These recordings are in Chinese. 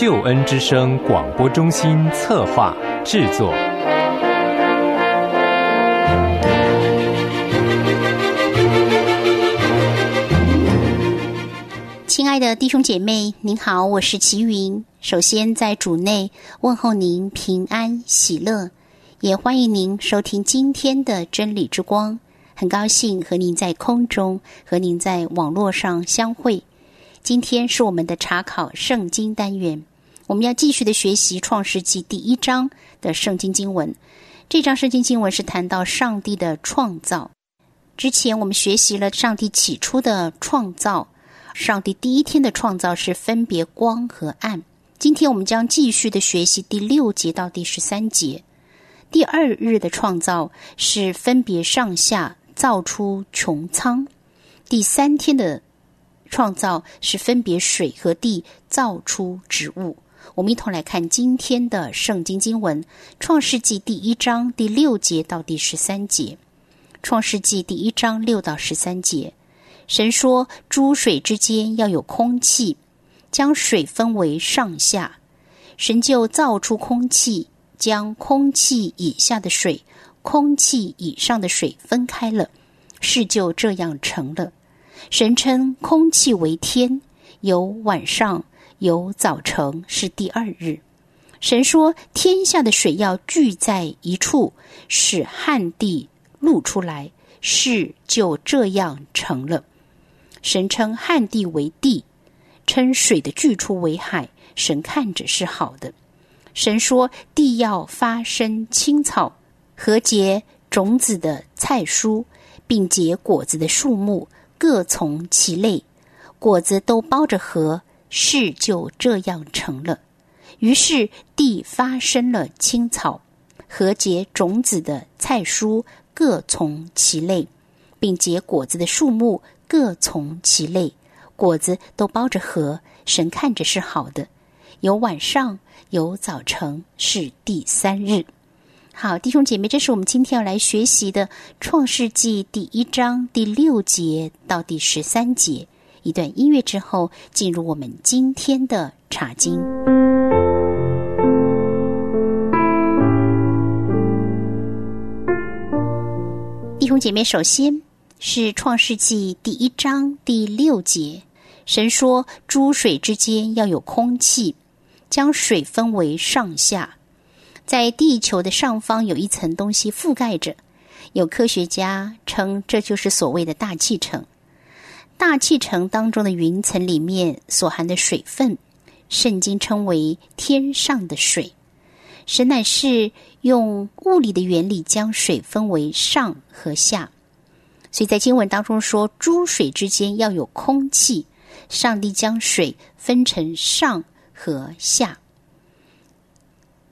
救恩之声广播中心策划制作。亲爱的弟兄姐妹，您好，我是齐云。首先在主内问候您平安喜乐，也欢迎您收听今天的真理之光。很高兴和您在空中和您在网络上相会。今天是我们的查考圣经单元，我们要继续的学习创世纪第一章的圣经经文。这章圣经经文是谈到上帝的创造。之前我们学习了上帝起初的创造。上帝第一天的创造是分别光和暗。今天我们将继续的学习第六节到第十三节。第二日的创造是分别上下造出穹苍。第三天的创造是分别水和地造出植物。我们一同来看今天的圣经经文：创世纪第一章第六节到第十三节。创世纪第一章六到十三节。神说：“诸水之间要有空气，将水分为上下。神就造出空气，将空气以下的水、空气以上的水分开了，事就这样成了。神称空气为天，有晚上，有早晨，是第二日。神说：天下的水要聚在一处，使旱地露出来，事就这样成了。”神称旱地为地，称水的聚处为海。神看着是好的。神说：地要发生青草和结种子的菜蔬，并结果子的树木，各从其类，果子都包着核。事就这样成了。于是地发生了青草和结种子的菜蔬，各从其类，并结果子的树木。各从其类，果子都包着核。神看着是好的。有晚上，有早晨，是第三日。好，弟兄姐妹，这是我们今天要来学习的《创世纪》第一章第六节到第十三节。一段音乐之后，进入我们今天的茶经。弟兄姐妹，首先。是创世纪第一章第六节，神说：“诸水之间要有空气，将水分为上下。在地球的上方有一层东西覆盖着，有科学家称这就是所谓的大气层。大气层当中的云层里面所含的水分，圣经称为天上的水。神乃是用物理的原理将水分为上和下。”所以在经文当中说，诸水之间要有空气。上帝将水分成上和下。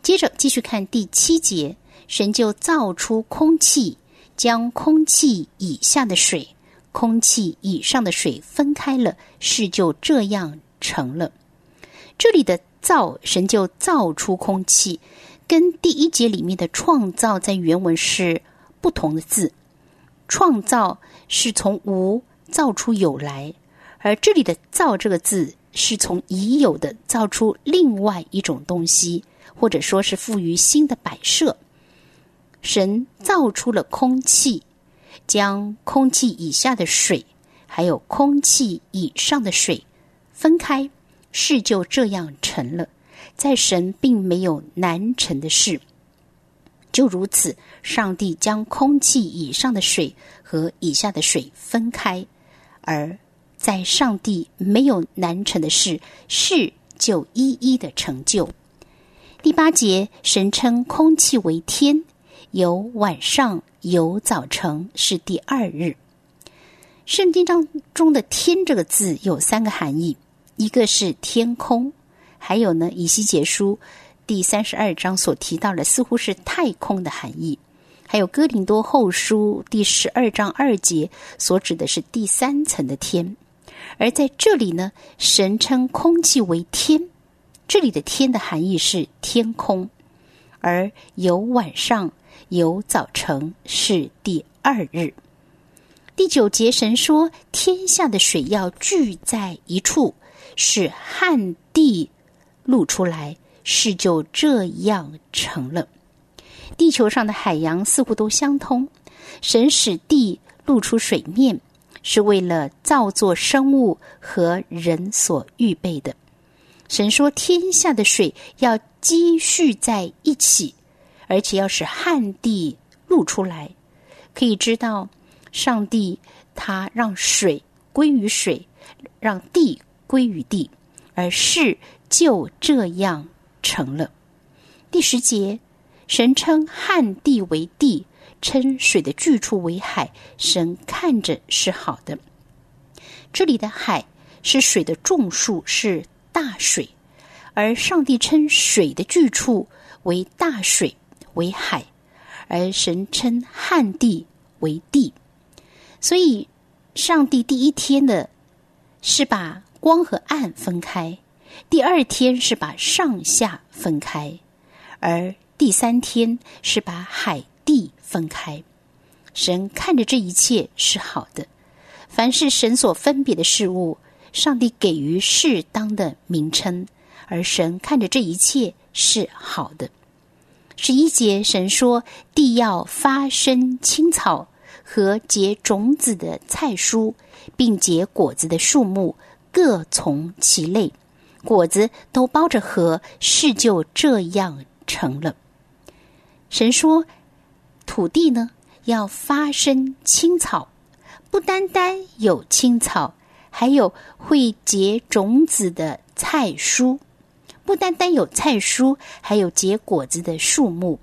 接着继续看第七节，神就造出空气，将空气以下的水、空气以上的水分开了，事就这样成了。这里的造，神就造出空气，跟第一节里面的创造在原文是不同的字。创造是从无造出有来，而这里的“造”这个字是从已有的造出另外一种东西，或者说是赋予新的摆设。神造出了空气，将空气以下的水还有空气以上的水分开，事就这样成了。在神并没有难成的事。就如此，上帝将空气以上的水和以下的水分开，而在上帝没有难成的事，事就一一的成就。第八节，神称空气为天，有晚上，有早晨，是第二日。圣经当中的“天”这个字有三个含义，一个是天空，还有呢，以西结书。第三十二章所提到的似乎是太空的含义，还有哥林多后书第十二章二节所指的是第三层的天，而在这里呢，神称空气为天，这里的天的含义是天空，而有晚上有早晨是第二日。第九节神说天下的水要聚在一处，使旱地。露出来，事就这样成了。地球上的海洋似乎都相通，神使地露出水面，是为了造作生物和人所预备的。神说：“天下的水要积蓄在一起，而且要使旱地露出来。”可以知道，上帝他让水归于水，让地归于地，而事就这样成了。第十节，神称旱地为地，称水的聚处为海。神看着是好的。这里的海是水的众数，是。大水，而上帝称水的聚处为大水，为海；而神称旱地为地。所以，上帝第一天的是把光和暗分开，第二天是把上下分开，而第三天是把海地分开。神看着这一切是好的，凡是神所分别的事物。上帝给予适当的名称，而神看着这一切是好的。十一节，神说：“地要发生青草和结种子的菜蔬，并结果子的树木，各从其类，果子都包着核，事就这样成了。”神说：“土地呢，要发生青草，不单单有青草。”还有会结种子的菜蔬，不单单有菜蔬，还有结果子的树木，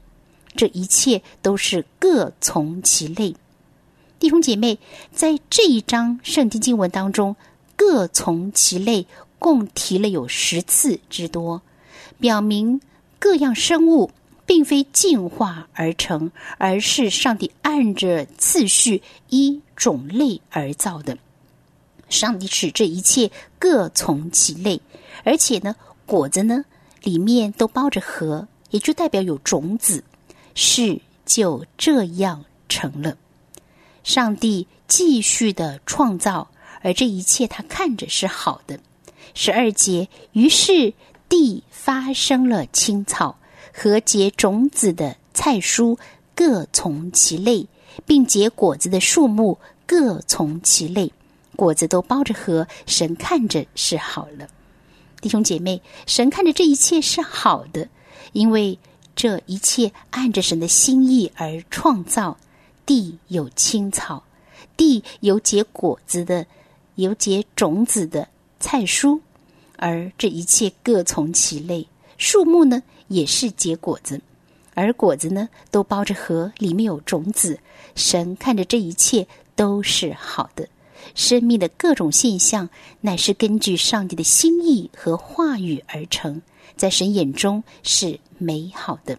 这一切都是各从其类。弟兄姐妹，在这一章圣经经文当中，“各从其类”共提了有十次之多，表明各样生物并非进化而成，而是上帝按着次序依种类而造的。上帝使这一切各从其类，而且呢，果子呢里面都包着核，也就代表有种子，事就这样成了。上帝继续的创造，而这一切他看着是好的。十二节，于是地发生了青草和结种子的菜蔬，各从其类，并结果子的树木各从其类。果子都包着核，神看着是好了。弟兄姐妹，神看着这一切是好的，因为这一切按着神的心意而创造。地有青草，地有结果子的，有结种子的菜蔬，而这一切各从其类。树木呢，也是结果子，而果子呢，都包着核，里面有种子。神看着这一切都是好的。生命的各种现象，乃是根据上帝的心意和话语而成，在神眼中是美好的。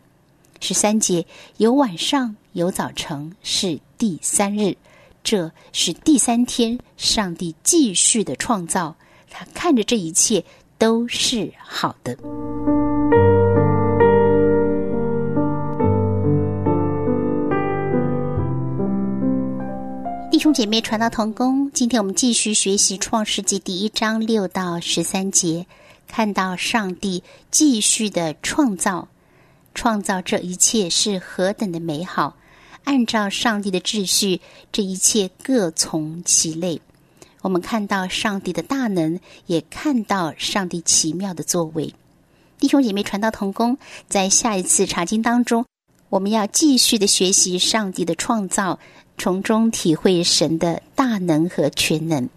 十三节有晚上，有早晨，是第三日，这是第三天，上帝继续的创造，他看着这一切都是好的。兄姐妹，传道同工，今天我们继续学习《创世纪》第一章六到十三节，看到上帝继续的创造，创造这一切是何等的美好！按照上帝的秩序，这一切各从其类。我们看到上帝的大能，也看到上帝奇妙的作为。弟兄姐妹，传道同工，在下一次查经当中，我们要继续的学习上帝的创造。从中体会神的大能和全能。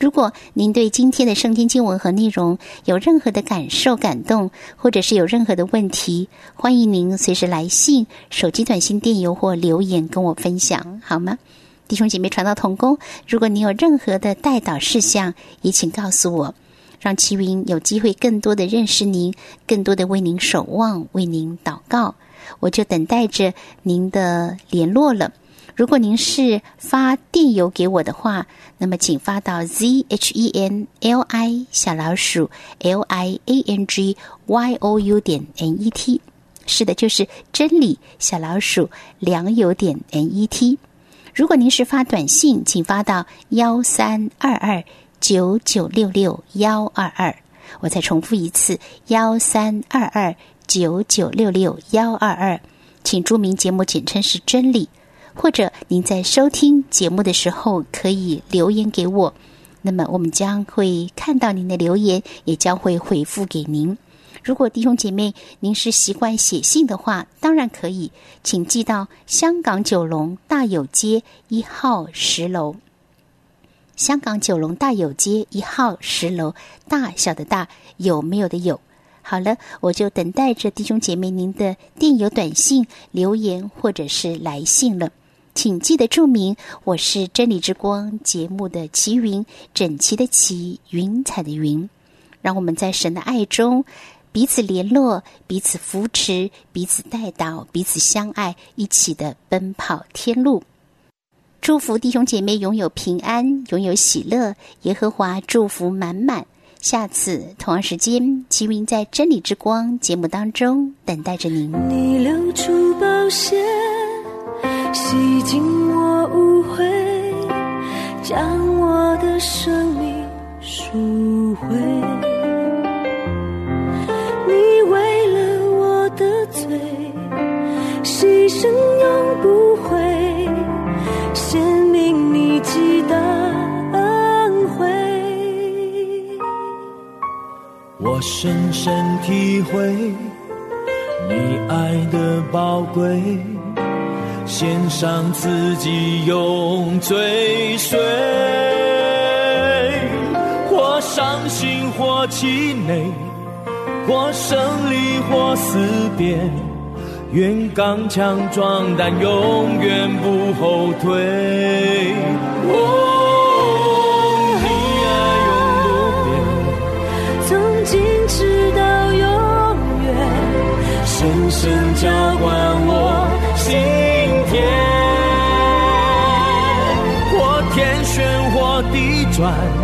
如果您对今天的圣经经文和内容有任何的感受、感动，或者是有任何的问题，欢迎您随时来信、手机短信、电邮或留言跟我分享，好吗？弟兄姐妹，传道同工，如果您有任何的带导事项，也请告诉我，让齐云有机会更多的认识您，更多的为您守望、为您祷告。我就等待着您的联络了。如果您是发电邮给我的话，那么请发到 z h e n l i 小老鼠 l i a n g y o u 点 n e t。是的，就是真理小老鼠良友点 n e t。如果您是发短信，请发到幺三二二九九六六幺二二我再重复一次：幺三二二九九六六幺二二，请注明节目简称是真理，或者您在收听节目的时候可以留言给我，那么我们将会看到您的留言，也将会回复给您。如果弟兄姐妹您是习惯写信的话，当然可以，请寄到香港九龙大有街一号十楼。香港九龙大有街一号十楼，大小的大有没有的有？好了，我就等待着弟兄姐妹您的电邮、短信、留言或者是来信了。请记得注明我是真理之光节目的齐云，整齐的齐，云彩的云。让我们在神的爱中。彼此联络，彼此扶持，彼此带导，彼此相爱，一起的奔跑天路。祝福弟兄姐妹拥有平安，拥有喜乐。耶和华祝福满满。下次同样时间，齐云在真理之光节目当中等待着您。你流出宝血，洗净我污秽，将我的生命赎回。你为了我的罪，牺牲永不悔，显明你极大恩惠。我深深体会你爱的宝贵，献上自己用追随，或伤心或气馁，或胜利或思别。愿刚强壮胆，永远不后退。转。